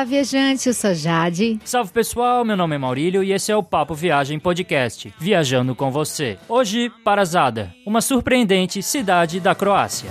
Olá, viajante, eu sou Jade. Salve pessoal, meu nome é Maurílio e esse é o Papo Viagem Podcast, viajando com você. Hoje, para Zada, uma surpreendente cidade da Croácia.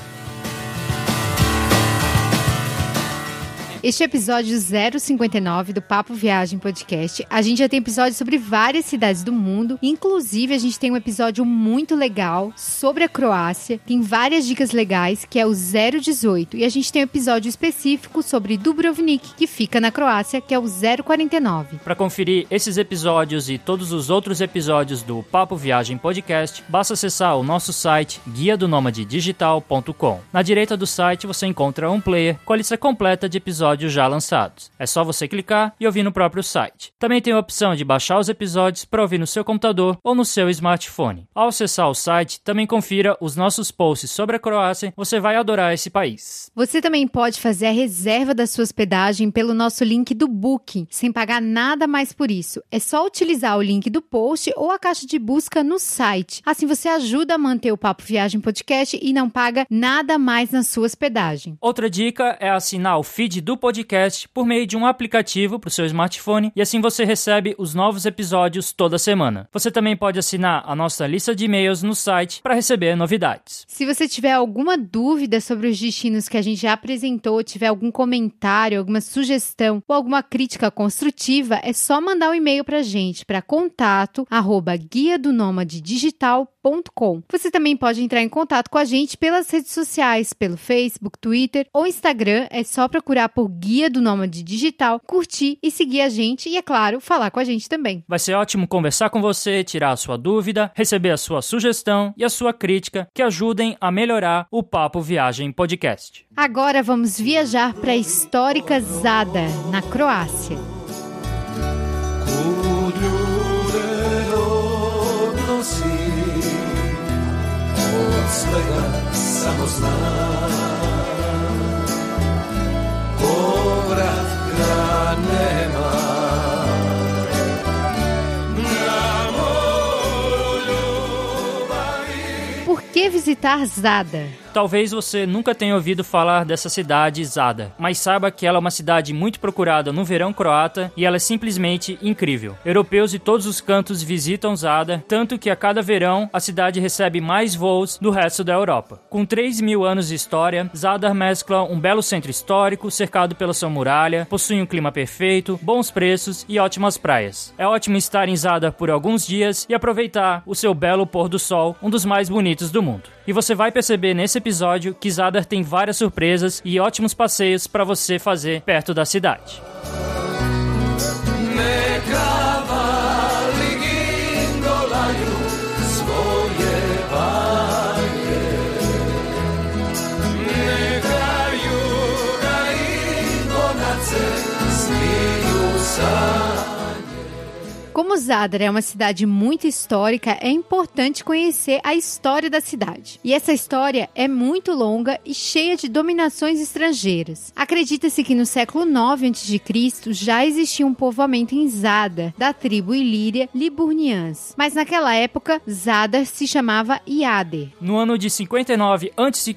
Este é episódio 059 do Papo Viagem Podcast. A gente já tem episódios sobre várias cidades do mundo. Inclusive, a gente tem um episódio muito legal sobre a Croácia. Tem várias dicas legais, que é o 018. E a gente tem um episódio específico sobre Dubrovnik, que fica na Croácia, que é o 049. Para conferir esses episódios e todos os outros episódios do Papo Viagem Podcast, basta acessar o nosso site guia do digital.com. Na direita do site você encontra um player com a lista completa de episódios episódios já lançados. É só você clicar e ouvir no próprio site. Também tem a opção de baixar os episódios para ouvir no seu computador ou no seu smartphone. Ao acessar o site, também confira os nossos posts sobre a Croácia. Você vai adorar esse país. Você também pode fazer a reserva da sua hospedagem pelo nosso link do Booking, sem pagar nada mais por isso. É só utilizar o link do post ou a caixa de busca no site. Assim você ajuda a manter o Papo Viagem Podcast e não paga nada mais na sua hospedagem. Outra dica é assinar o feed do podcast por meio de um aplicativo para o seu smartphone e assim você recebe os novos episódios toda semana. Você também pode assinar a nossa lista de e-mails no site para receber novidades. Se você tiver alguma dúvida sobre os destinos que a gente já apresentou, tiver algum comentário, alguma sugestão ou alguma crítica construtiva, é só mandar um e-mail para a gente para contato arroba guia do digital.com. Você também pode entrar em contato com a gente pelas redes sociais, pelo Facebook, Twitter ou Instagram. É só procurar por Guia do Nômade Digital, curtir e seguir a gente e, é claro, falar com a gente também. Vai ser ótimo conversar com você, tirar a sua dúvida, receber a sua sugestão e a sua crítica que ajudem a melhorar o Papo Viagem Podcast. Agora vamos viajar para a histórica Zada, na Croácia. svega samo znam Por que visitar Zada? Talvez você nunca tenha ouvido falar dessa cidade, Zada, mas saiba que ela é uma cidade muito procurada no verão croata e ela é simplesmente incrível. Europeus de todos os cantos visitam Zada, tanto que a cada verão a cidade recebe mais voos do resto da Europa. Com 3 mil anos de história, Zadar mescla um belo centro histórico, cercado pela sua muralha, possui um clima perfeito, bons preços e ótimas praias. É ótimo estar em Zadar por alguns dias e aproveitar o seu belo pôr do sol, um dos mais bonitos do mundo. E você vai perceber nesse episódio que Zadar tem várias surpresas e ótimos passeios para você fazer perto da cidade. Como Zadar é uma cidade muito histórica, é importante conhecer a história da cidade. E essa história é muito longa e cheia de dominações estrangeiras. Acredita-se que no século 9 a.C. já existia um povoamento em Zadar, da tribo ilíria Liburnians. Mas naquela época, Zadar se chamava Iader. No ano de 59 a.C.,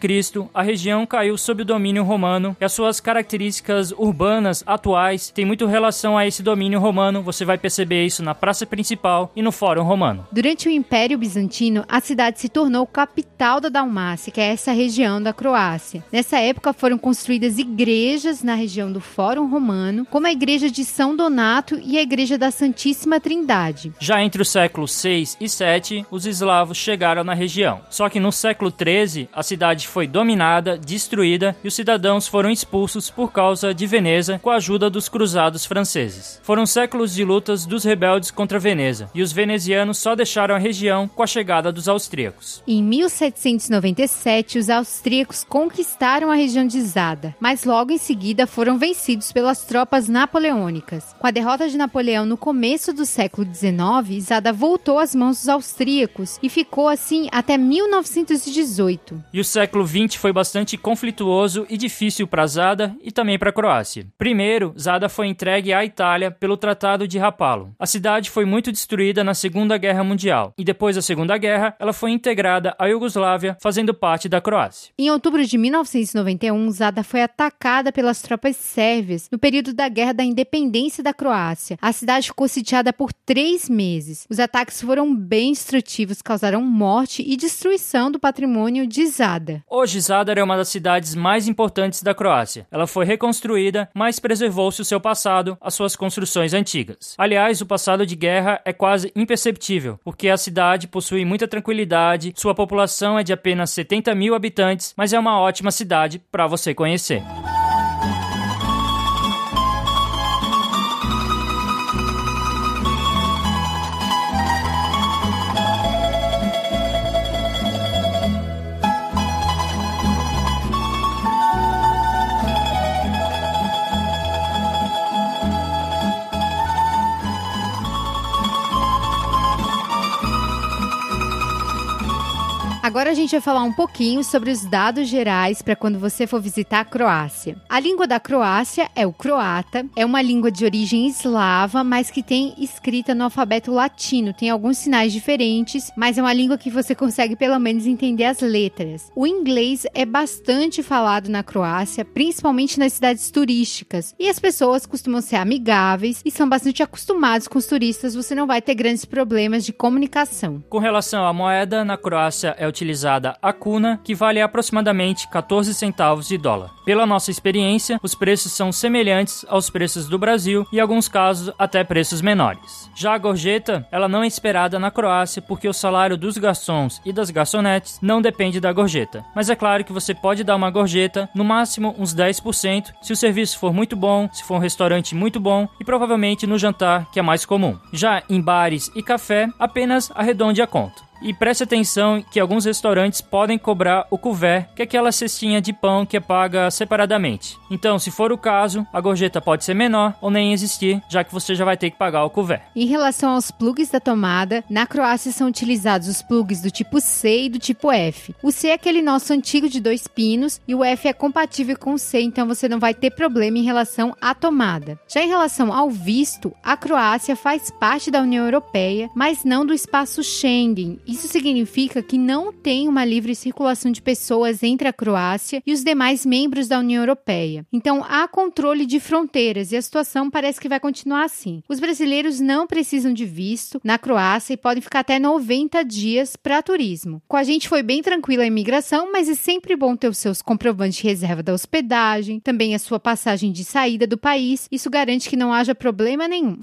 a região caiu sob o domínio romano e as suas características urbanas atuais têm muito relação a esse domínio romano. Você vai perceber isso na praça principal e no Fórum Romano. Durante o Império Bizantino, a cidade se tornou capital da Dalmácia, que é essa região da Croácia. Nessa época foram construídas igrejas na região do Fórum Romano, como a igreja de São Donato e a igreja da Santíssima Trindade. Já entre os séculos 6 e 7, os eslavos chegaram na região. Só que no século 13, a cidade foi dominada, destruída e os cidadãos foram expulsos por causa de Veneza com a ajuda dos cruzados franceses. Foram séculos de lutas dos rebeldes rebeldes contra Veneza, e os venezianos só deixaram a região com a chegada dos austríacos. Em 1797, os austríacos conquistaram a região de Zada, mas logo em seguida foram vencidos pelas tropas napoleônicas. Com a derrota de Napoleão no começo do século XIX, Zada voltou às mãos dos austríacos e ficou assim até 1918. E o século XX foi bastante conflituoso e difícil para Zada e também para a Croácia. Primeiro, Zada foi entregue à Itália pelo Tratado de Rapallo. A cidade cidade foi muito destruída na Segunda Guerra Mundial e depois da Segunda Guerra ela foi integrada à Iugoslávia, fazendo parte da Croácia. Em outubro de 1991, Zada foi atacada pelas tropas sérvias no período da Guerra da Independência da Croácia. A cidade ficou sitiada por três meses. Os ataques foram bem destrutivos, causaram morte e destruição do patrimônio de Zada. Hoje, Zadar é uma das cidades mais importantes da Croácia. Ela foi reconstruída, mas preservou-se o seu passado, as suas construções antigas. Aliás, o passado de guerra é quase imperceptível, porque a cidade possui muita tranquilidade, sua população é de apenas 70 mil habitantes, mas é uma ótima cidade para você conhecer. Agora a gente vai falar um pouquinho sobre os dados gerais para quando você for visitar a Croácia. A língua da Croácia é o croata, é uma língua de origem eslava, mas que tem escrita no alfabeto latino. Tem alguns sinais diferentes, mas é uma língua que você consegue pelo menos entender as letras. O inglês é bastante falado na Croácia, principalmente nas cidades turísticas, e as pessoas costumam ser amigáveis e são bastante acostumados com os turistas, você não vai ter grandes problemas de comunicação. Com relação à moeda, na Croácia é utilizada a kuna, que vale aproximadamente 14 centavos de dólar. Pela nossa experiência, os preços são semelhantes aos preços do Brasil e, em alguns casos, até preços menores. Já a gorjeta, ela não é esperada na Croácia porque o salário dos garçons e das garçonetes não depende da gorjeta. Mas é claro que você pode dar uma gorjeta, no máximo uns 10%, se o serviço for muito bom, se for um restaurante muito bom e provavelmente no jantar, que é mais comum. Já em bares e café, apenas arredonde a conta. E preste atenção que alguns restaurantes podem cobrar o couvert, que é aquela cestinha de pão que é paga separadamente. Então, se for o caso, a gorjeta pode ser menor ou nem existir, já que você já vai ter que pagar o couvert. Em relação aos plugs da tomada, na Croácia são utilizados os plugs do tipo C e do tipo F. O C é aquele nosso antigo de dois pinos e o F é compatível com o C, então você não vai ter problema em relação à tomada. Já em relação ao visto, a Croácia faz parte da União Europeia, mas não do espaço Schengen isso significa que não tem uma livre circulação de pessoas entre a Croácia e os demais membros da União Europeia. Então há controle de fronteiras e a situação parece que vai continuar assim. Os brasileiros não precisam de visto na Croácia e podem ficar até 90 dias para turismo. Com a gente foi bem tranquila a imigração, mas é sempre bom ter os seus comprovantes de reserva da hospedagem, também a sua passagem de saída do país. Isso garante que não haja problema nenhum.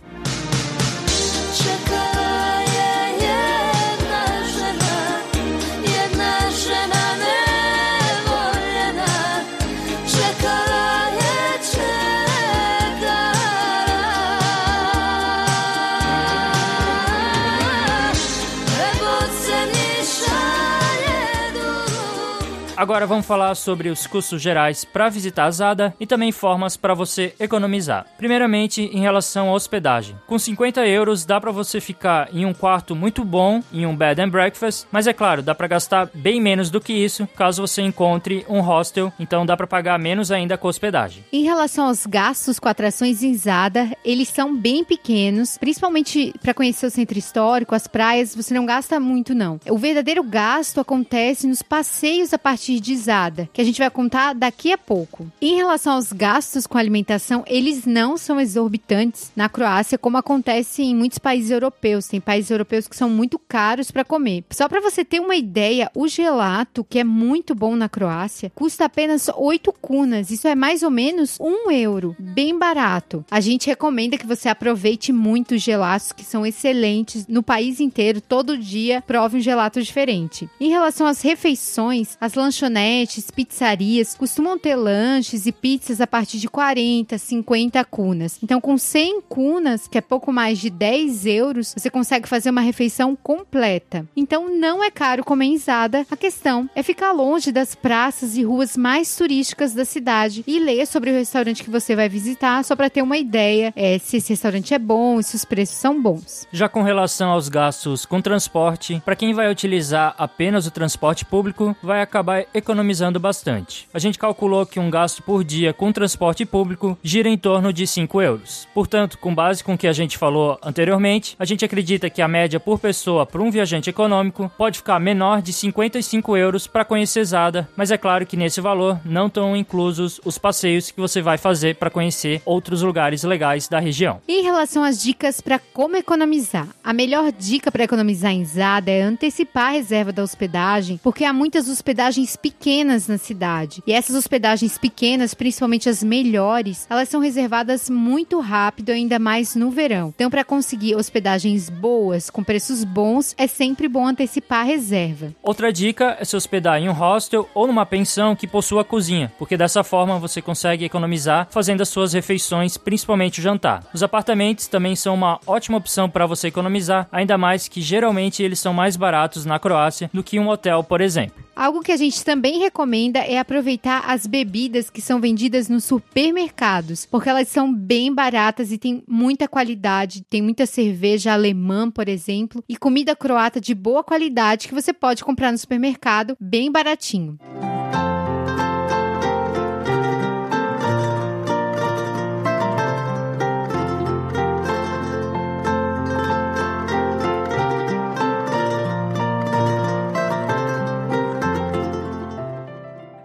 Agora vamos falar sobre os custos gerais para visitar a Zada e também formas para você economizar. Primeiramente, em relação à hospedagem. Com 50 euros dá para você ficar em um quarto muito bom, em um bed and breakfast, mas é claro, dá para gastar bem menos do que isso caso você encontre um hostel, então dá para pagar menos ainda com hospedagem. Em relação aos gastos com atrações em Zada, eles são bem pequenos, principalmente para conhecer o centro histórico, as praias, você não gasta muito não. O verdadeiro gasto acontece nos passeios a partir partidizada, que a gente vai contar daqui a pouco. Em relação aos gastos com alimentação, eles não são exorbitantes na Croácia, como acontece em muitos países europeus. Tem países europeus que são muito caros para comer. Só para você ter uma ideia, o gelato, que é muito bom na Croácia, custa apenas 8 cunas. Isso é mais ou menos um euro, bem barato. A gente recomenda que você aproveite muito os gelatos, que são excelentes no país inteiro. Todo dia prove um gelato diferente. Em relação às refeições, as lanchonetes lanchonetes, pizzarias costumam ter lanches e pizzas a partir de 40, 50 cunas. Então, com 100 cunas, que é pouco mais de 10 euros, você consegue fazer uma refeição completa. Então, não é caro comer em Zada. A questão é ficar longe das praças e ruas mais turísticas da cidade e ler sobre o restaurante que você vai visitar, só para ter uma ideia é, se esse restaurante é bom e se os preços são bons. Já com relação aos gastos com transporte, para quem vai utilizar apenas o transporte público, vai acabar economizando bastante. A gente calculou que um gasto por dia com transporte público gira em torno de 5 euros. Portanto, com base com o que a gente falou anteriormente, a gente acredita que a média por pessoa para um viajante econômico pode ficar menor de 55 euros para conhecer Zada, mas é claro que nesse valor não estão inclusos os passeios que você vai fazer para conhecer outros lugares legais da região. Em relação às dicas para como economizar, a melhor dica para economizar em Zada é antecipar a reserva da hospedagem, porque há muitas hospedagens pequenas na cidade. E essas hospedagens pequenas, principalmente as melhores, elas são reservadas muito rápido, ainda mais no verão. Então, para conseguir hospedagens boas, com preços bons, é sempre bom antecipar a reserva. Outra dica é se hospedar em um hostel ou numa pensão que possua cozinha, porque dessa forma você consegue economizar fazendo as suas refeições, principalmente o jantar. Os apartamentos também são uma ótima opção para você economizar, ainda mais que geralmente eles são mais baratos na Croácia do que um hotel, por exemplo. Algo que a gente também recomenda é aproveitar as bebidas que são vendidas nos supermercados, porque elas são bem baratas e têm muita qualidade. Tem muita cerveja alemã, por exemplo, e comida croata de boa qualidade que você pode comprar no supermercado bem baratinho.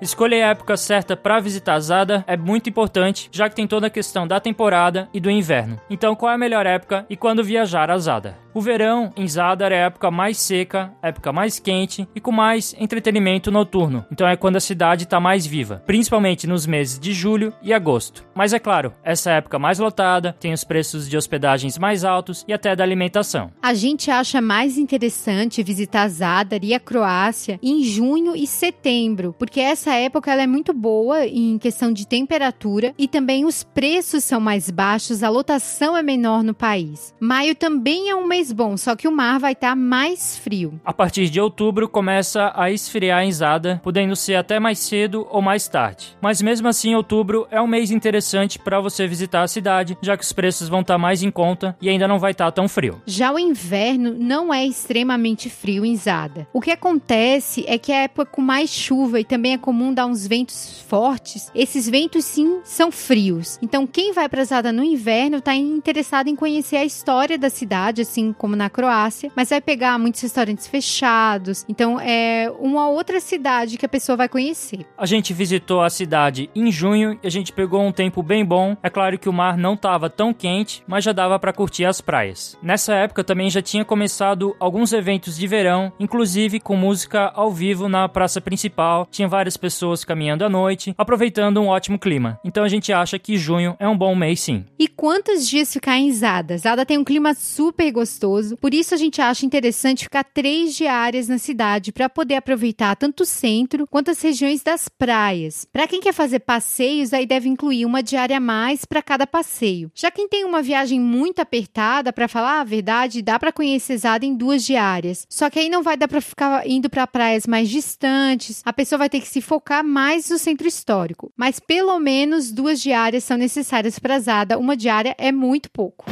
Escolher a época certa para visitar Zada é muito importante, já que tem toda a questão da temporada e do inverno. Então, qual é a melhor época e quando viajar a Zada? O verão em Zadar é a época mais seca, época mais quente e com mais entretenimento noturno. Então é quando a cidade está mais viva, principalmente nos meses de julho e agosto. Mas é claro, essa é época mais lotada, tem os preços de hospedagens mais altos e até da alimentação. A gente acha mais interessante visitar Zadar e a Croácia em junho e setembro, porque essa época ela é muito boa em questão de temperatura e também os preços são mais baixos, a lotação é menor no país. Maio também é um mês bom, só que o mar vai estar tá mais frio. A partir de outubro começa a esfriar em Zada, podendo ser até mais cedo ou mais tarde. Mas mesmo assim, outubro é um mês interessante para você visitar a cidade, já que os preços vão estar tá mais em conta e ainda não vai estar tá tão frio. Já o inverno não é extremamente frio em Zada. O que acontece é que é época com mais chuva e também é comum dar uns ventos fortes. Esses ventos sim são frios. Então quem vai para Zada no inverno está interessado em conhecer a história da cidade, assim como na Croácia, mas vai pegar muitos restaurantes fechados. Então é uma outra cidade que a pessoa vai conhecer. A gente visitou a cidade em junho e a gente pegou um tempo bem bom. É claro que o mar não estava tão quente, mas já dava para curtir as praias. Nessa época também já tinha começado alguns eventos de verão, inclusive com música ao vivo na praça principal. Tinha várias pessoas caminhando à noite, aproveitando um ótimo clima. Então a gente acha que junho é um bom mês sim. E quantos dias ficar em Zada? Zada tem um clima super gostoso gostoso. Por isso a gente acha interessante ficar três diárias na cidade para poder aproveitar tanto o centro quanto as regiões das praias. Para quem quer fazer passeios, aí deve incluir uma diária a mais para cada passeio. Já quem tem uma viagem muito apertada, para falar a verdade, dá para conhecer Zada em duas diárias. Só que aí não vai dar para ficar indo para praias mais distantes. A pessoa vai ter que se focar mais no centro histórico. Mas pelo menos duas diárias são necessárias para Zada. Uma diária é muito pouco.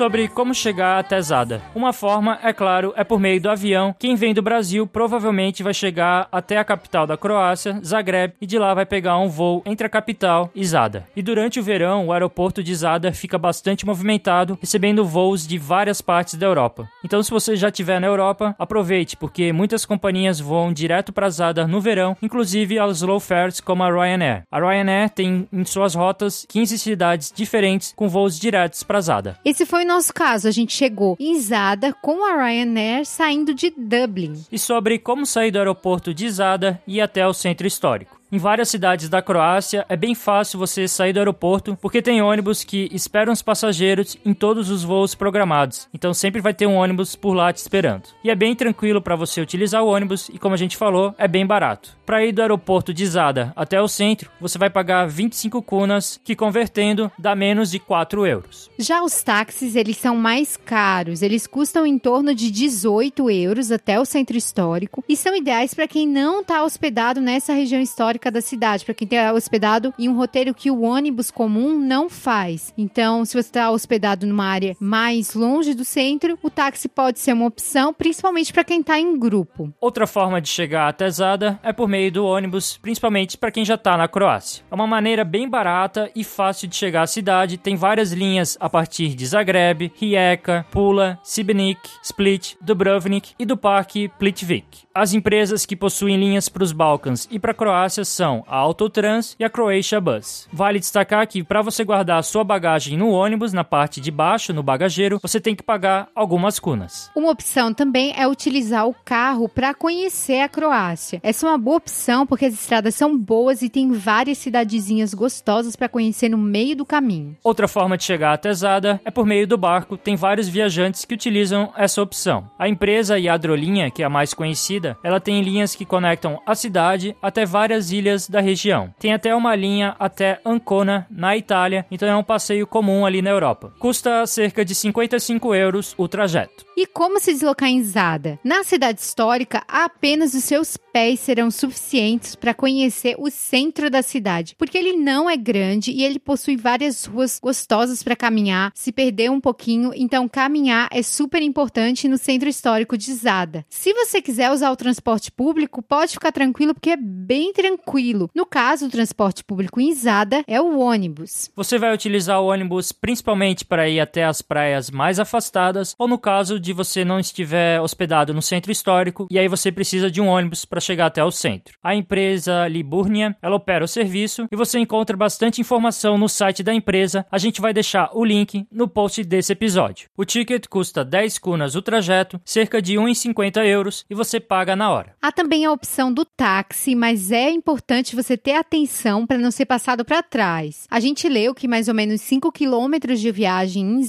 Sobre como chegar até Zada. Uma forma, é claro, é por meio do avião. Quem vem do Brasil provavelmente vai chegar até a capital da Croácia, Zagreb, e de lá vai pegar um voo entre a capital e Zada. E durante o verão, o aeroporto de Zada fica bastante movimentado, recebendo voos de várias partes da Europa. Então, se você já estiver na Europa, aproveite, porque muitas companhias voam direto para Zada no verão, inclusive as low fares como a Ryanair. A Ryanair tem em suas rotas 15 cidades diferentes com voos diretos para Zada. Esse foi nosso caso, a gente chegou em Zada com a Ryanair saindo de Dublin. E sobre como sair do aeroporto de Zada e até o centro histórico. Em várias cidades da Croácia é bem fácil você sair do aeroporto porque tem ônibus que esperam os passageiros em todos os voos programados. Então sempre vai ter um ônibus por lá te esperando. E é bem tranquilo para você utilizar o ônibus e como a gente falou, é bem barato. Para ir do aeroporto de Zada até o centro, você vai pagar 25 kunas, que convertendo dá menos de 4 euros. Já os táxis, eles são mais caros. Eles custam em torno de 18 euros até o centro histórico e são ideais para quem não está hospedado nessa região histórica da cidade, para quem está hospedado em um roteiro que o ônibus comum não faz. Então, se você está hospedado numa área mais longe do centro, o táxi pode ser uma opção, principalmente para quem está em grupo. Outra forma de chegar até Zada é por meio do ônibus, principalmente para quem já está na Croácia. É uma maneira bem barata e fácil de chegar à cidade. Tem várias linhas a partir de Zagreb, Rijeka, Pula, Sibnik, Split, Dubrovnik e do Parque Plitvik. As empresas que possuem linhas para os Balcãs e para a Croácia são a Autotrans e a Croatia Bus. Vale destacar que para você guardar a sua bagagem no ônibus, na parte de baixo, no bagageiro, você tem que pagar algumas cunas. Uma opção também é utilizar o carro para conhecer a Croácia. Essa é uma boa opção porque as estradas são boas e tem várias cidadezinhas gostosas para conhecer no meio do caminho. Outra forma de chegar até Zada é por meio do barco. Tem vários viajantes que utilizam essa opção. A empresa Yadrolinha, que é a mais conhecida, ela tem linhas que conectam a cidade até várias ilhas da região. Tem até uma linha até Ancona, na Itália, então é um passeio comum ali na Europa. Custa cerca de 55 euros o trajeto. E como se deslocar em Zada? Na cidade histórica, apenas os seus pés serão suficientes para conhecer o centro da cidade, porque ele não é grande e ele possui várias ruas gostosas para caminhar, se perder um pouquinho, então caminhar é super importante no centro histórico de Zada. Se você quiser usar o transporte público, pode ficar tranquilo porque é bem tranquilo. No caso, o transporte público em Zada é o ônibus. Você vai utilizar o ônibus principalmente para ir até as praias mais afastadas ou no caso de você não estiver hospedado no centro histórico e aí você precisa de um ônibus para chegar até o centro. A empresa Liburnia, ela opera o serviço e você encontra bastante informação no site da empresa. A gente vai deixar o link no post desse episódio. O ticket custa 10 kunas o trajeto, cerca de 1,50 euros e você paga paga na hora. Há também a opção do táxi, mas é importante você ter atenção para não ser passado para trás. A gente leu que mais ou menos 5 quilômetros de viagem em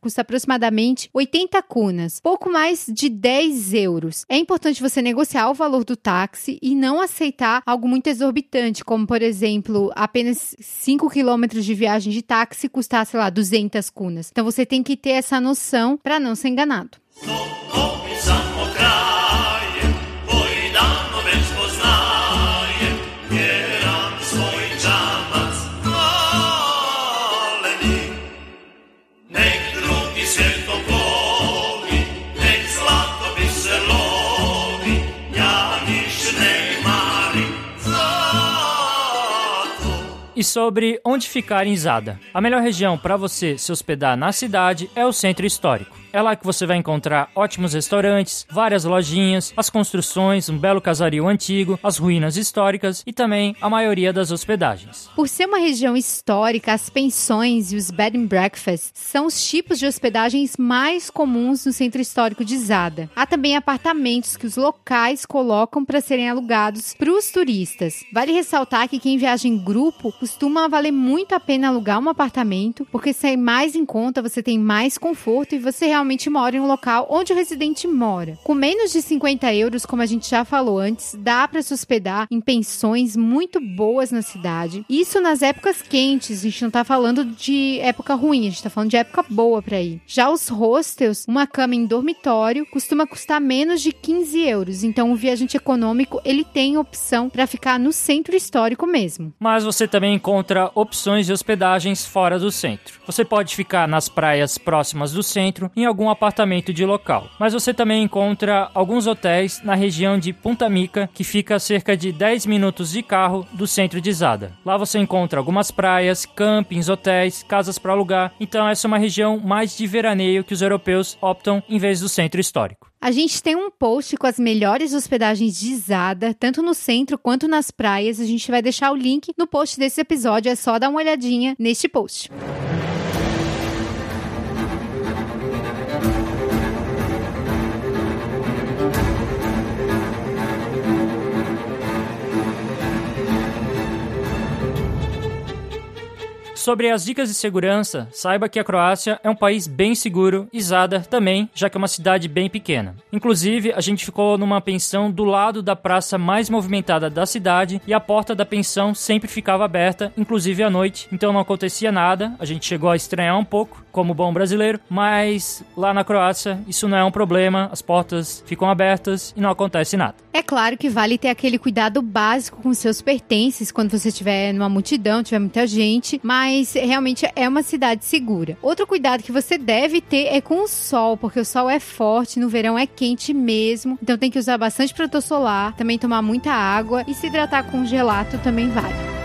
custa aproximadamente 80 cunas, pouco mais de 10 euros. É importante você negociar o valor do táxi e não aceitar algo muito exorbitante, como por exemplo, apenas 5 quilômetros de viagem de táxi custar, sei lá, 200 cunas. Então você tem que ter essa noção para não ser enganado. E sobre onde ficar em Zada. A melhor região para você se hospedar na cidade é o centro histórico. É lá que você vai encontrar ótimos restaurantes, várias lojinhas, as construções, um belo casario antigo, as ruínas históricas e também a maioria das hospedagens. Por ser uma região histórica, as pensões e os bed and breakfasts são os tipos de hospedagens mais comuns no centro histórico de Zada. Há também apartamentos que os locais colocam para serem alugados para os turistas. Vale ressaltar que quem viaja em grupo costuma valer muito a pena alugar um apartamento, porque sai mais em conta, você tem mais conforto e você realmente realmente mora em um local onde o residente mora. Com menos de 50 euros, como a gente já falou antes, dá para se hospedar em pensões muito boas na cidade. Isso nas épocas quentes, a gente não tá falando de época ruim, a gente tá falando de época boa para ir. Já os hostels, uma cama em dormitório, costuma custar menos de 15 euros. Então o viajante econômico, ele tem opção para ficar no centro histórico mesmo. Mas você também encontra opções de hospedagens fora do centro. Você pode ficar nas praias próximas do centro, em algum apartamento de local. Mas você também encontra alguns hotéis na região de Punta Mica, que fica a cerca de 10 minutos de carro do centro de Zada. Lá você encontra algumas praias, campings, hotéis, casas para alugar. Então essa é uma região mais de veraneio que os europeus optam em vez do centro histórico. A gente tem um post com as melhores hospedagens de Zada, tanto no centro quanto nas praias. A gente vai deixar o link no post desse episódio, é só dar uma olhadinha neste post. Sobre as dicas de segurança, saiba que a Croácia é um país bem seguro e Zadar também, já que é uma cidade bem pequena. Inclusive, a gente ficou numa pensão do lado da praça mais movimentada da cidade e a porta da pensão sempre ficava aberta, inclusive à noite, então não acontecia nada. A gente chegou a estranhar um pouco, como bom brasileiro, mas lá na Croácia isso não é um problema, as portas ficam abertas e não acontece nada. É claro que vale ter aquele cuidado básico com seus pertences quando você estiver numa multidão, tiver muita gente, mas realmente é uma cidade segura. Outro cuidado que você deve ter é com o sol, porque o sol é forte, no verão é quente mesmo, então tem que usar bastante protetor solar, também tomar muita água e se hidratar com gelato também vale.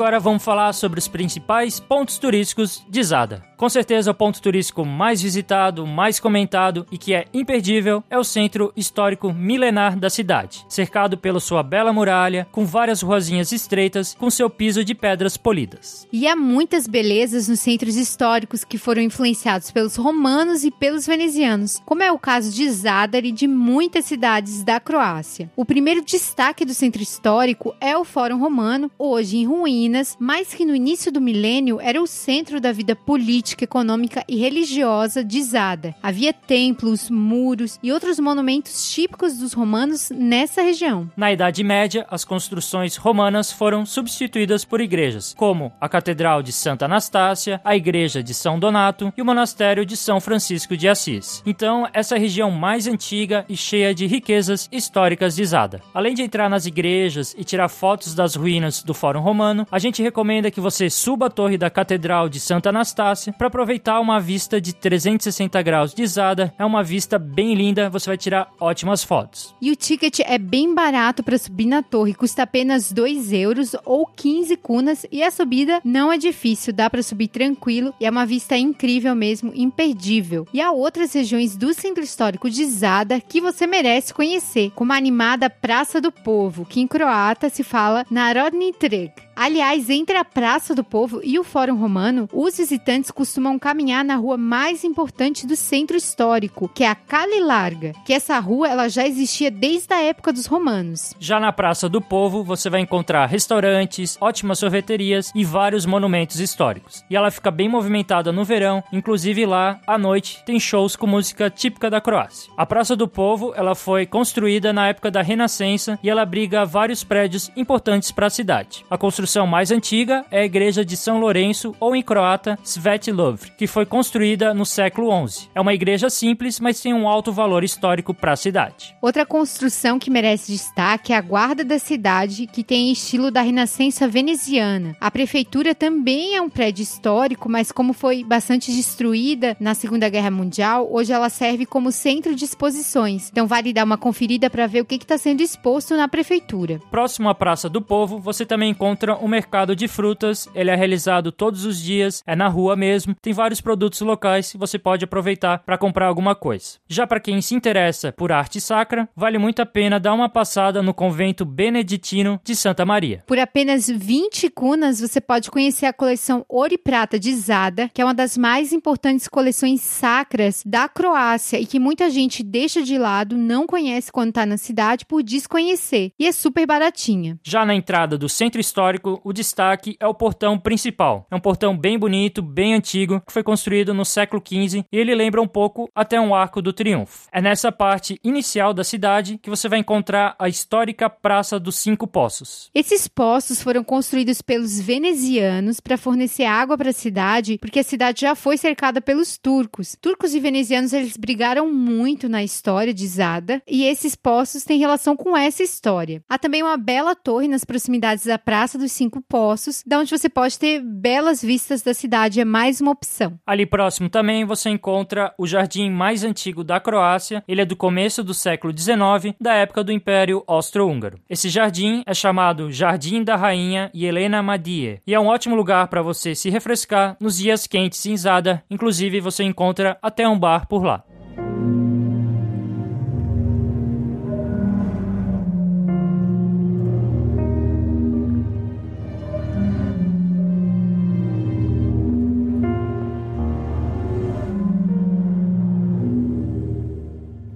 Agora vamos falar sobre os principais pontos turísticos de Zada. Com certeza, o ponto turístico mais visitado, mais comentado e que é imperdível é o centro histórico milenar da cidade, cercado pela sua bela muralha, com várias ruazinhas estreitas, com seu piso de pedras polidas. E há muitas belezas nos centros históricos que foram influenciados pelos romanos e pelos venezianos, como é o caso de Zadar e de muitas cidades da Croácia. O primeiro destaque do centro histórico é o Fórum Romano, hoje em ruínas Minas, mas que no início do milênio era o centro da vida política, econômica e religiosa de Zada. Havia templos, muros e outros monumentos típicos dos romanos nessa região. Na Idade Média, as construções romanas foram substituídas por igrejas, como a Catedral de Santa Anastácia, a Igreja de São Donato e o Monastério de São Francisco de Assis. Então, essa região mais antiga e cheia de riquezas históricas de Zada. Além de entrar nas igrejas e tirar fotos das ruínas do Fórum Romano, a gente recomenda que você suba a torre da Catedral de Santa Anastácia para aproveitar uma vista de 360 graus de Zada. É uma vista bem linda, você vai tirar ótimas fotos. E o ticket é bem barato para subir na torre, custa apenas 2 euros ou 15 cunas e a subida não é difícil, dá para subir tranquilo e é uma vista incrível mesmo, imperdível. E há outras regiões do centro histórico de Zada que você merece conhecer, como a animada Praça do Povo, que em croata se fala Narodni Trg. Aliás, entre a Praça do Povo e o Fórum Romano, os visitantes costumam caminhar na rua mais importante do centro histórico, que é a Cali Larga, que essa rua ela já existia desde a época dos romanos. Já na Praça do Povo, você vai encontrar restaurantes, ótimas sorveterias e vários monumentos históricos. E ela fica bem movimentada no verão, inclusive lá, à noite, tem shows com música típica da Croácia. A Praça do Povo, ela foi construída na época da Renascença e ela abriga vários prédios importantes para a cidade. A construção construção mais antiga é a igreja de São Lourenço, ou em croata, Svetlov, que foi construída no século XI. É uma igreja simples, mas tem um alto valor histórico para a cidade. Outra construção que merece destaque é a Guarda da Cidade, que tem estilo da Renascença veneziana. A prefeitura também é um prédio histórico, mas como foi bastante destruída na Segunda Guerra Mundial, hoje ela serve como centro de exposições. Então vale dar uma conferida para ver o que está sendo exposto na prefeitura. Próximo à Praça do Povo, você também encontra o mercado de frutas, ele é realizado todos os dias, é na rua mesmo, tem vários produtos locais e você pode aproveitar para comprar alguma coisa. Já para quem se interessa por arte sacra, vale muito a pena dar uma passada no convento beneditino de Santa Maria. Por apenas 20 cunas, você pode conhecer a coleção Ouro e Prata de Zada, que é uma das mais importantes coleções sacras da Croácia e que muita gente deixa de lado, não conhece quando está na cidade por desconhecer. E é super baratinha. Já na entrada do centro histórico o destaque é o portão principal. É um portão bem bonito, bem antigo, que foi construído no século XV e ele lembra um pouco até um arco do triunfo. É nessa parte inicial da cidade que você vai encontrar a histórica Praça dos Cinco Poços. Esses poços foram construídos pelos venezianos para fornecer água para a cidade, porque a cidade já foi cercada pelos turcos. Turcos e venezianos eles brigaram muito na história de Zada e esses poços têm relação com essa história. Há também uma bela torre nas proximidades da Praça dos Cinco Poços, da onde você pode ter belas vistas da cidade, é mais uma opção. Ali próximo também você encontra o jardim mais antigo da Croácia, ele é do começo do século XIX, da época do Império Austro-Húngaro. Esse jardim é chamado Jardim da Rainha Helena Madie, e é um ótimo lugar para você se refrescar nos dias quentes em Zada, inclusive você encontra até um bar por lá.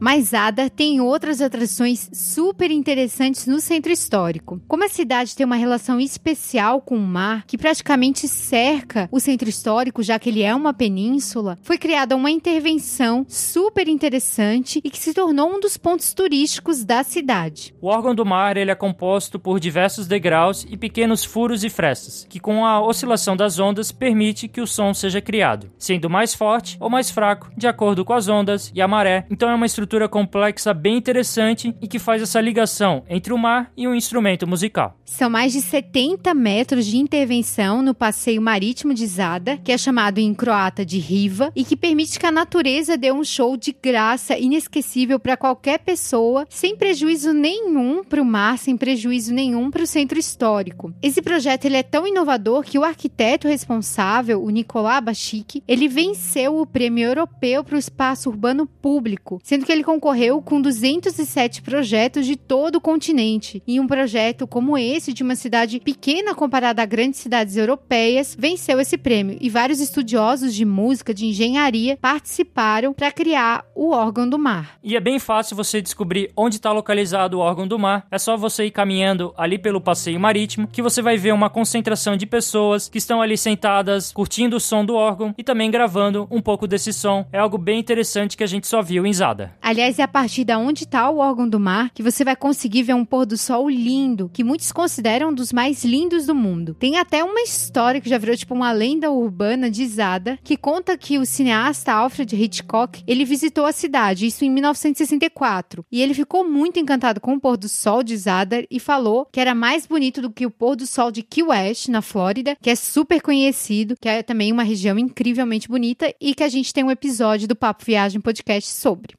Mas Zadar tem outras atrações super interessantes no centro histórico. Como a cidade tem uma relação especial com o mar, que praticamente cerca o centro histórico, já que ele é uma península, foi criada uma intervenção super interessante e que se tornou um dos pontos turísticos da cidade. O órgão do mar ele é composto por diversos degraus e pequenos furos e frestas, que com a oscilação das ondas permite que o som seja criado, sendo mais forte ou mais fraco de acordo com as ondas e a maré. Então é uma estrutura complexa bem interessante e que faz essa ligação entre o mar e o instrumento musical. São mais de 70 metros de intervenção no passeio marítimo de Zada, que é chamado em croata de Riva, e que permite que a natureza dê um show de graça inesquecível para qualquer pessoa, sem prejuízo nenhum para o mar, sem prejuízo nenhum para o centro histórico. Esse projeto ele é tão inovador que o arquiteto responsável, o Nicolás Bachik, ele venceu o prêmio europeu para o espaço urbano público, sendo que ele concorreu com 207 projetos de todo o continente. E um projeto como esse de uma cidade pequena comparada a grandes cidades europeias venceu esse prêmio e vários estudiosos de música, de engenharia participaram para criar o órgão do mar. E é bem fácil você descobrir onde está localizado o órgão do mar. É só você ir caminhando ali pelo passeio marítimo que você vai ver uma concentração de pessoas que estão ali sentadas curtindo o som do órgão e também gravando um pouco desse som. É algo bem interessante que a gente só viu em Zada. Aliás, é a partir da onde está o órgão do mar que você vai conseguir ver um pôr do sol lindo, que muitos consideram um dos mais lindos do mundo. Tem até uma história que já virou tipo uma lenda urbana de Zada, que conta que o cineasta Alfred Hitchcock, ele visitou a cidade, isso em 1964, e ele ficou muito encantado com o pôr do sol de Zada e falou que era mais bonito do que o pôr do sol de Key West, na Flórida, que é super conhecido, que é também uma região incrivelmente bonita e que a gente tem um episódio do Papo Viagem Podcast sobre.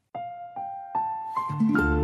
Thank you.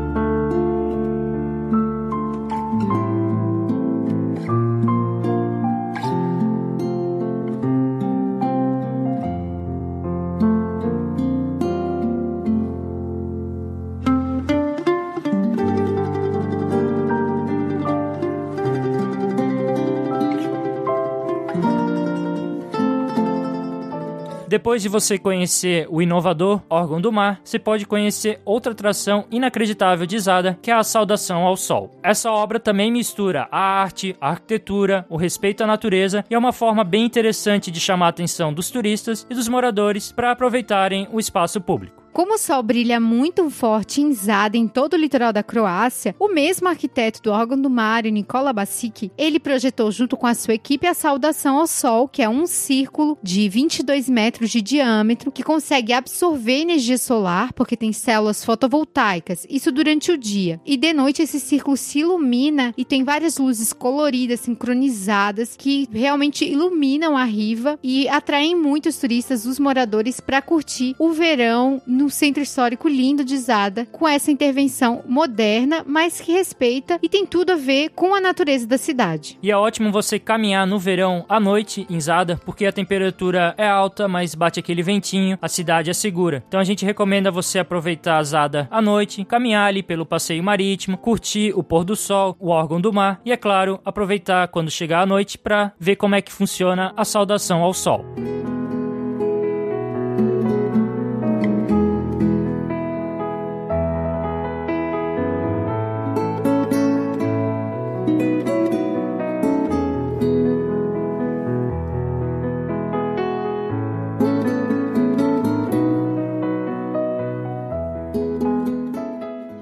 Depois de você conhecer o inovador órgão do mar, você pode conhecer outra atração inacreditável de Zada, que é a Saudação ao Sol. Essa obra também mistura a arte, a arquitetura, o respeito à natureza e é uma forma bem interessante de chamar a atenção dos turistas e dos moradores para aproveitarem o espaço público. Como o sol brilha muito forte em Zada, em todo o litoral da Croácia, o mesmo arquiteto do órgão do mar, Nikola Basic, ele projetou junto com a sua equipe a saudação ao sol, que é um círculo de 22 metros de diâmetro que consegue absorver energia solar, porque tem células fotovoltaicas, isso durante o dia. E de noite esse círculo se ilumina e tem várias luzes coloridas, sincronizadas, que realmente iluminam a riva e atraem muitos turistas, os moradores, para curtir o verão no centro histórico lindo de Zada, com essa intervenção moderna, mas que respeita e tem tudo a ver com a natureza da cidade. E é ótimo você caminhar no verão à noite em Zada, porque a temperatura é alta, mas bate aquele ventinho, a cidade é segura. Então a gente recomenda você aproveitar a Zada à noite, caminhar ali pelo passeio marítimo, curtir o pôr do sol, o órgão do mar e, é claro, aproveitar quando chegar à noite para ver como é que funciona a saudação ao sol.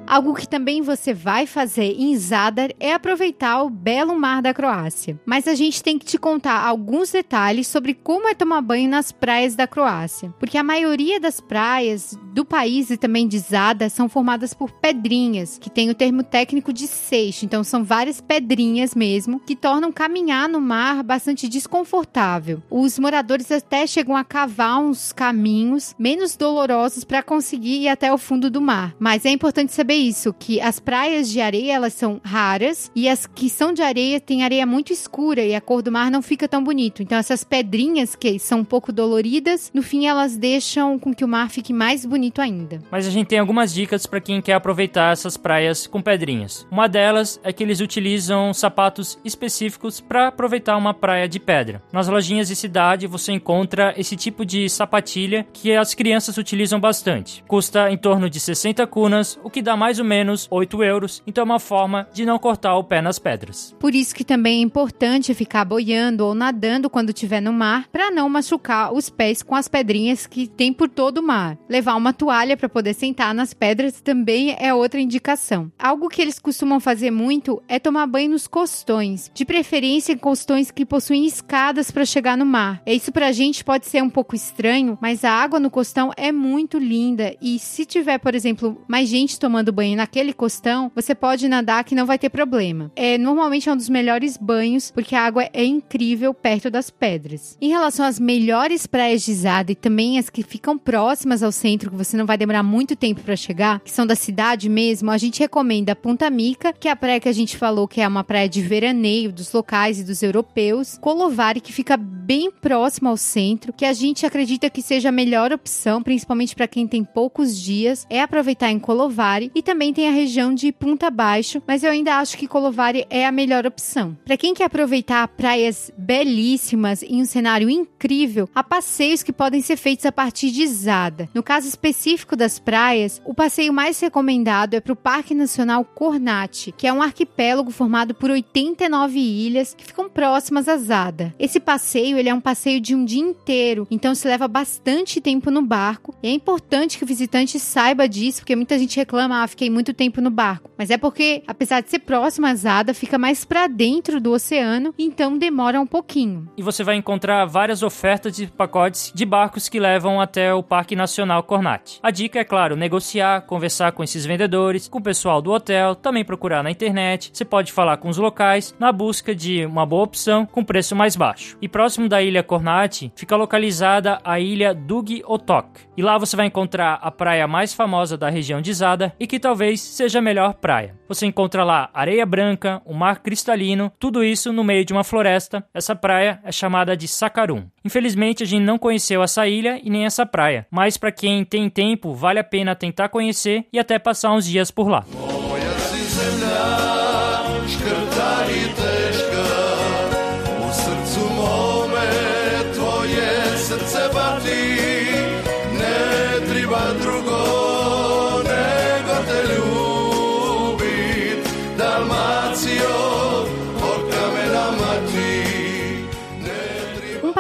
Algo que também você vai fazer em Zadar é aproveitar o belo mar da Croácia. Mas a gente tem que te contar alguns detalhes sobre como é tomar banho nas praias da Croácia. Porque a maioria das praias do país e também de Zadar são formadas por pedrinhas, que tem o termo técnico de seixo. Então são várias pedrinhas mesmo, que tornam caminhar no mar bastante desconfortável. Os moradores até chegam a cavar uns caminhos menos dolorosos para conseguir ir até o fundo do mar. Mas é importante saber isso, que as praias de areia elas são raras e as que são de areia têm areia muito escura e a cor do mar não fica tão bonito. Então essas pedrinhas que são um pouco doloridas, no fim elas deixam com que o mar fique mais bonito bonito ainda. Mas a gente tem algumas dicas para quem quer aproveitar essas praias com pedrinhas. Uma delas é que eles utilizam sapatos específicos para aproveitar uma praia de pedra. Nas lojinhas de cidade você encontra esse tipo de sapatilha que as crianças utilizam bastante. Custa em torno de 60 cunas, o que dá mais ou menos 8 euros, então é uma forma de não cortar o pé nas pedras. Por isso que também é importante ficar boiando ou nadando quando estiver no mar, para não machucar os pés com as pedrinhas que tem por todo o mar. Levar uma toalha para poder sentar nas pedras também é outra indicação. Algo que eles costumam fazer muito é tomar banho nos costões, de preferência em costões que possuem escadas para chegar no mar. Isso pra gente pode ser um pouco estranho, mas a água no costão é muito linda e se tiver, por exemplo, mais gente tomando banho naquele costão, você pode nadar que não vai ter problema. É normalmente é um dos melhores banhos porque a água é incrível perto das pedras. Em relação às melhores praias de Zada e também as que ficam próximas ao centro, você não vai demorar muito tempo para chegar, que são da cidade mesmo, a gente recomenda Punta Mica, que é a praia que a gente falou que é uma praia de veraneio dos locais e dos europeus, Colovari, que fica bem próximo ao centro, que a gente acredita que seja a melhor opção, principalmente para quem tem poucos dias, é aproveitar em Colovari e também tem a região de Punta Baixo, mas eu ainda acho que Colovari é a melhor opção. Para quem quer aproveitar praias belíssimas em um cenário incrível, há passeios que podem ser feitos a partir de Zada. No caso específico das praias, o passeio mais recomendado é para o Parque Nacional Cornate, que é um arquipélago formado por 89 ilhas que ficam próximas a Zada. Esse passeio ele é um passeio de um dia inteiro, então se leva bastante tempo no barco. E é importante que o visitante saiba disso, porque muita gente reclama, ah, fiquei muito tempo no barco. Mas é porque, apesar de ser próximo a Zada, fica mais para dentro do oceano, então demora um pouquinho. E você vai encontrar várias ofertas de pacotes de barcos que levam até o Parque Nacional Cornate. A dica é, claro, negociar, conversar com esses vendedores, com o pessoal do hotel, também procurar na internet. Você pode falar com os locais na busca de uma boa opção com preço mais baixo. E próximo da ilha Cornate fica localizada a ilha Dug Otok. E lá você vai encontrar a praia mais famosa da região de Zada e que talvez seja a melhor praia. Você encontra lá areia branca, um mar cristalino, tudo isso no meio de uma floresta. Essa praia é chamada de Sakarum. Infelizmente a gente não conheceu essa ilha e nem essa praia, mas para quem tem tempo, vale a pena tentar conhecer e até passar uns dias por lá.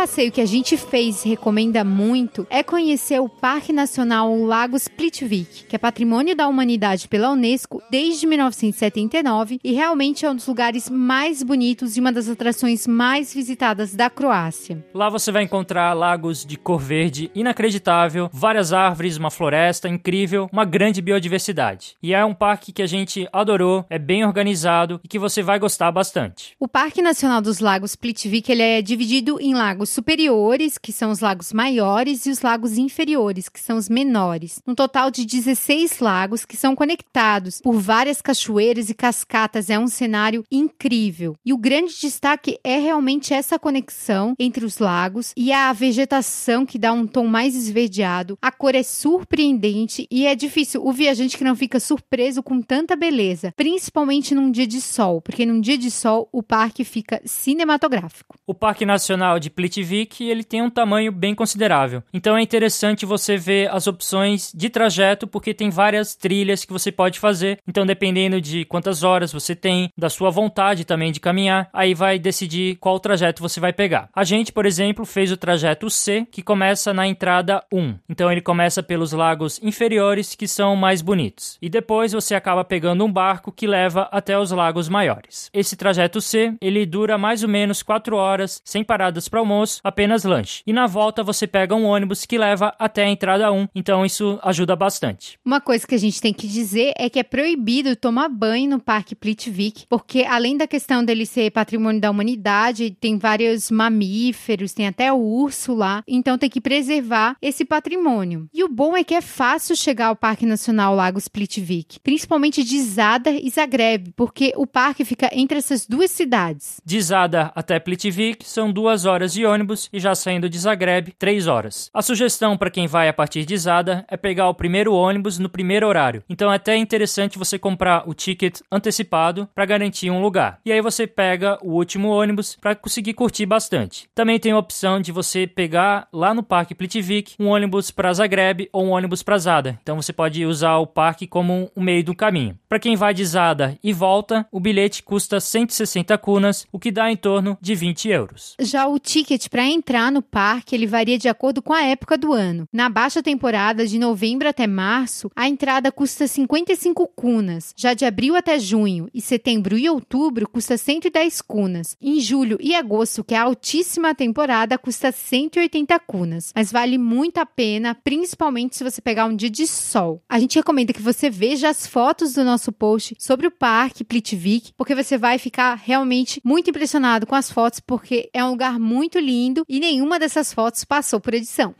Passeio que a gente fez e recomenda muito é conhecer o Parque Nacional Lagos Plitvik, que é patrimônio da humanidade pela Unesco desde 1979 e realmente é um dos lugares mais bonitos e uma das atrações mais visitadas da Croácia. Lá você vai encontrar lagos de cor verde inacreditável, várias árvores, uma floresta incrível, uma grande biodiversidade. E é um parque que a gente adorou, é bem organizado e que você vai gostar bastante. O Parque Nacional dos Lagos Plitvik ele é dividido em lagos superiores, que são os lagos maiores, e os lagos inferiores, que são os menores. Um total de 16 lagos que são conectados por várias cachoeiras e cascatas. É um cenário incrível. E o grande destaque é realmente essa conexão entre os lagos e a vegetação que dá um tom mais esverdeado. A cor é surpreendente e é difícil o viajante que não fica surpreso com tanta beleza, principalmente num dia de sol, porque num dia de sol o parque fica cinematográfico. O Parque Nacional de Plitvik que ele tem um tamanho bem considerável. Então é interessante você ver as opções de trajeto, porque tem várias trilhas que você pode fazer. Então, dependendo de quantas horas você tem, da sua vontade também de caminhar, aí vai decidir qual trajeto você vai pegar. A gente, por exemplo, fez o trajeto C, que começa na entrada 1. Então, ele começa pelos lagos inferiores, que são mais bonitos. E depois você acaba pegando um barco que leva até os lagos maiores. Esse trajeto C, ele dura mais ou menos 4 horas, sem paradas para almoço apenas lanche. E na volta você pega um ônibus que leva até a entrada 1, então isso ajuda bastante. Uma coisa que a gente tem que dizer é que é proibido tomar banho no Parque Plitvik, porque além da questão dele ser patrimônio da humanidade, tem vários mamíferos, tem até o urso lá, então tem que preservar esse patrimônio. E o bom é que é fácil chegar ao Parque Nacional Lagos Plitvik, principalmente de Zadar e Zagreb, porque o parque fica entre essas duas cidades. De Zadar até Plitvik são duas horas de ônibus ônibus e já saindo de Zagreb, 3 horas. A sugestão para quem vai a partir de Zada é pegar o primeiro ônibus no primeiro horário. Então é até interessante você comprar o ticket antecipado para garantir um lugar. E aí você pega o último ônibus para conseguir curtir bastante. Também tem a opção de você pegar lá no Parque Plitvik um ônibus para Zagreb ou um ônibus para Zada. Então você pode usar o parque como um meio do caminho. Para quem vai de Zada e volta, o bilhete custa 160 kunas, o que dá em torno de 20 euros. Já o ticket para entrar no parque, ele varia de acordo com a época do ano. Na baixa temporada, de novembro até março, a entrada custa 55 kunas. Já de abril até junho e setembro e outubro, custa 110 kunas. Em julho e agosto, que é a altíssima temporada, custa 180 kunas. Mas vale muito a pena, principalmente se você pegar um dia de sol. A gente recomenda que você veja as fotos do nosso post sobre o parque Plitvik, porque você vai ficar realmente muito impressionado com as fotos, porque é um lugar muito lindo e nenhuma dessas fotos passou por edição.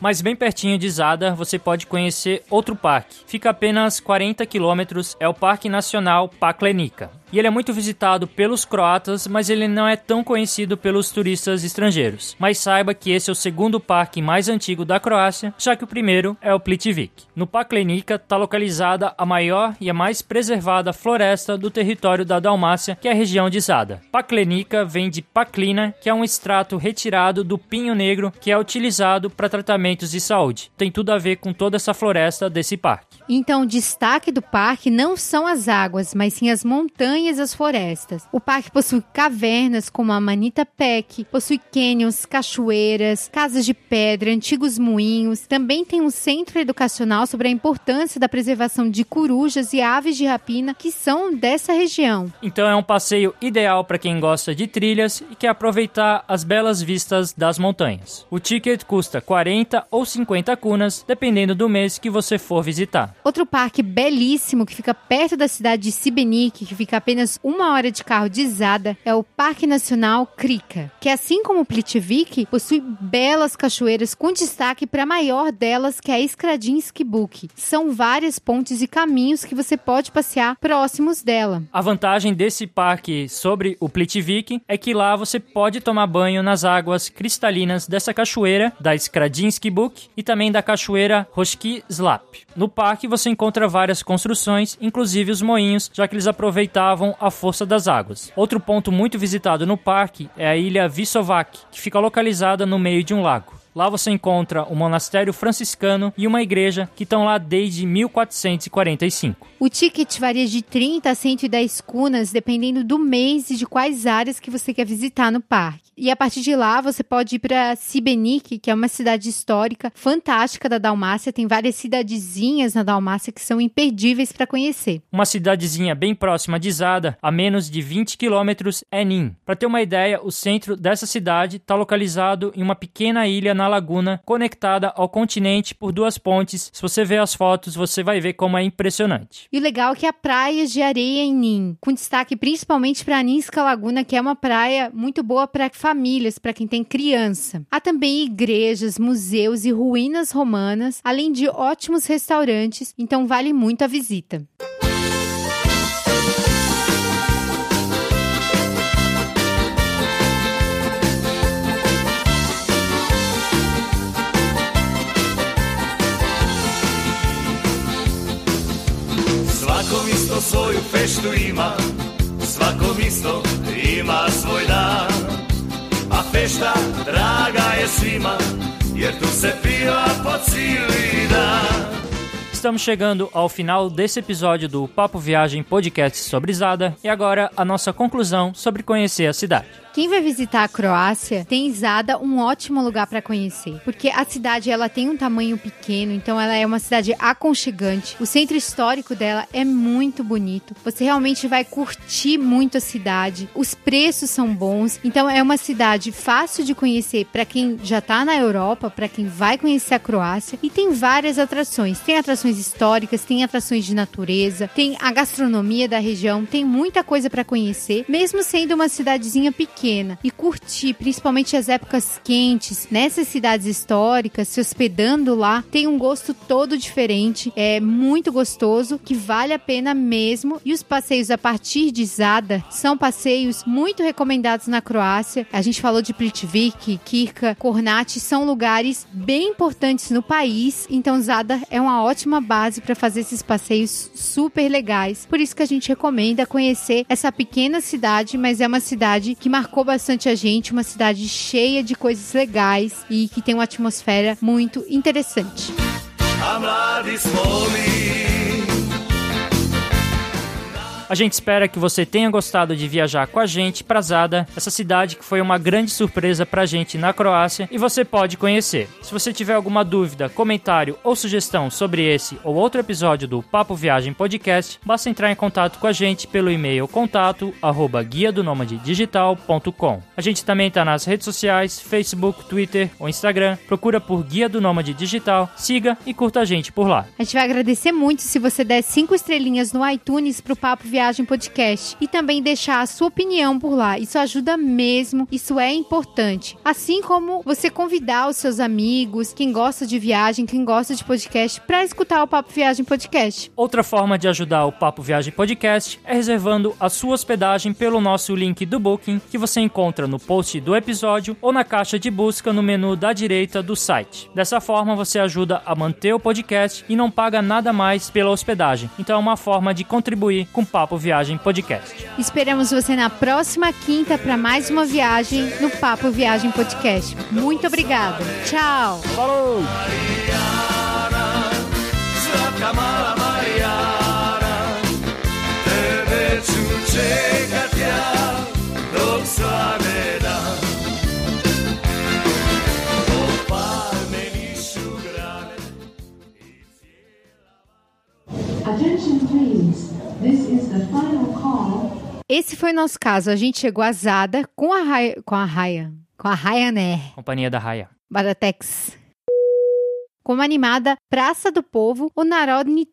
Mas bem pertinho de Zadar você pode conhecer outro parque. Fica apenas 40 quilômetros, é o Parque Nacional Paklenica. E ele é muito visitado pelos croatas, mas ele não é tão conhecido pelos turistas estrangeiros. Mas saiba que esse é o segundo parque mais antigo da Croácia, já que o primeiro é o Plitvik. No Paklenica está localizada a maior e a mais preservada floresta do território da Dalmácia, que é a região de Zada. Paklenica vem de Paklina, que é um extrato retirado do pinho negro que é utilizado para tratamentos de saúde. Tem tudo a ver com toda essa floresta desse parque. Então, o destaque do parque não são as águas, mas sim as montanhas e as florestas. O parque possui cavernas como a Manita Peck, possui cânions, cachoeiras, casas de pedra, antigos moinhos. Também tem um centro educacional sobre a importância da preservação de corujas e aves de rapina que são dessa região. Então, é um passeio ideal para quem gosta de trilhas e quer aproveitar as belas vistas das montanhas. O ticket custa 40 ou 50 kunas, dependendo do mês que você for visitar. Outro parque belíssimo que fica perto da cidade de Sibenik, que fica apenas uma hora de carro de Zada, é o Parque Nacional Krika, que assim como Plitvik, possui belas cachoeiras com destaque para a maior delas, que é a Skradinski Buk. São várias pontes e caminhos que você pode passear próximos dela. A vantagem desse parque sobre o Plitvik é que lá você pode tomar banho nas águas cristalinas dessa cachoeira, da Skradinski Buk, e também da cachoeira Roski Slap. No parque você encontra várias construções, inclusive os moinhos, já que eles aproveitavam a força das águas. Outro ponto muito visitado no parque é a ilha Visovac, que fica localizada no meio de um lago. Lá você encontra o monastério franciscano e uma igreja que estão lá desde 1445. O ticket varia de 30 a 110 cunas, dependendo do mês e de quais áreas que você quer visitar no parque. E a partir de lá, você pode ir para Sibenik, que é uma cidade histórica fantástica da Dalmácia. Tem várias cidadezinhas na Dalmácia que são imperdíveis para conhecer. Uma cidadezinha bem próxima de Zada, a menos de 20 quilômetros, é Nin. Para ter uma ideia, o centro dessa cidade está localizado em uma pequena ilha na laguna, conectada ao continente por duas pontes. Se você ver as fotos, você vai ver como é impressionante. E o legal é que há praias de areia em Nin, com destaque principalmente para a Ninska Laguna, que é uma praia muito boa para famílias, para quem tem criança. Há também igrejas, museus e ruínas romanas, além de ótimos restaurantes, então vale muito a visita. Svoju feštu ima, svako isto ima svoj dan. A fešta draga je svima, jer tu se piva po dan. Estamos chegando ao final desse episódio do Papo Viagem Podcast sobre Zada e agora a nossa conclusão sobre conhecer a cidade. Quem vai visitar a Croácia tem Zada um ótimo lugar para conhecer, porque a cidade ela tem um tamanho pequeno, então ela é uma cidade aconchegante. O centro histórico dela é muito bonito. Você realmente vai curtir muito a cidade. Os preços são bons, então é uma cidade fácil de conhecer para quem já está na Europa, para quem vai conhecer a Croácia e tem várias atrações. Tem atrações históricas, tem atrações de natureza, tem a gastronomia da região, tem muita coisa para conhecer, mesmo sendo uma cidadezinha pequena. E curtir, principalmente as épocas quentes, nessas cidades históricas, se hospedando lá, tem um gosto todo diferente, é muito gostoso, que vale a pena mesmo. E os passeios a partir de Zada são passeios muito recomendados na Croácia. A gente falou de Plitvik, Kirka, Kornati, são lugares bem importantes no país, então Zada é uma ótima base para fazer esses passeios super legais. Por isso que a gente recomenda conhecer essa pequena cidade, mas é uma cidade que marcou bastante a gente, uma cidade cheia de coisas legais e que tem uma atmosfera muito interessante. A gente espera que você tenha gostado de viajar com a gente para Zada, essa cidade que foi uma grande surpresa pra gente na Croácia e você pode conhecer. Se você tiver alguma dúvida, comentário ou sugestão sobre esse ou outro episódio do Papo Viagem Podcast, basta entrar em contato com a gente pelo e-mail contato arroba guia do digital.com. A gente também está nas redes sociais, Facebook, Twitter ou Instagram. Procura por Guia do Nômade Digital, siga e curta a gente por lá. A gente vai agradecer muito se você der cinco estrelinhas no iTunes pro Papo Viagem Viagem Podcast e também deixar a sua opinião por lá. Isso ajuda mesmo, isso é importante. Assim como você convidar os seus amigos, quem gosta de viagem, quem gosta de podcast, para escutar o Papo Viagem Podcast. Outra forma de ajudar o Papo Viagem Podcast é reservando a sua hospedagem pelo nosso link do Booking, que você encontra no post do episódio ou na caixa de busca no menu da direita do site. Dessa forma, você ajuda a manter o podcast e não paga nada mais pela hospedagem. Então é uma forma de contribuir com o Papo Papo Viagem Podcast. Esperamos você na próxima quinta para mais uma viagem no Papo Viagem Podcast. Muito obrigada. Tchau. Falou! Attention please. This is the final call. Esse foi nosso caso. A gente chegou azada com a Raia, com a Raia, com a Ryanair. Companhia da Raia. Baratex. Como animada Praça do Povo, o Narodni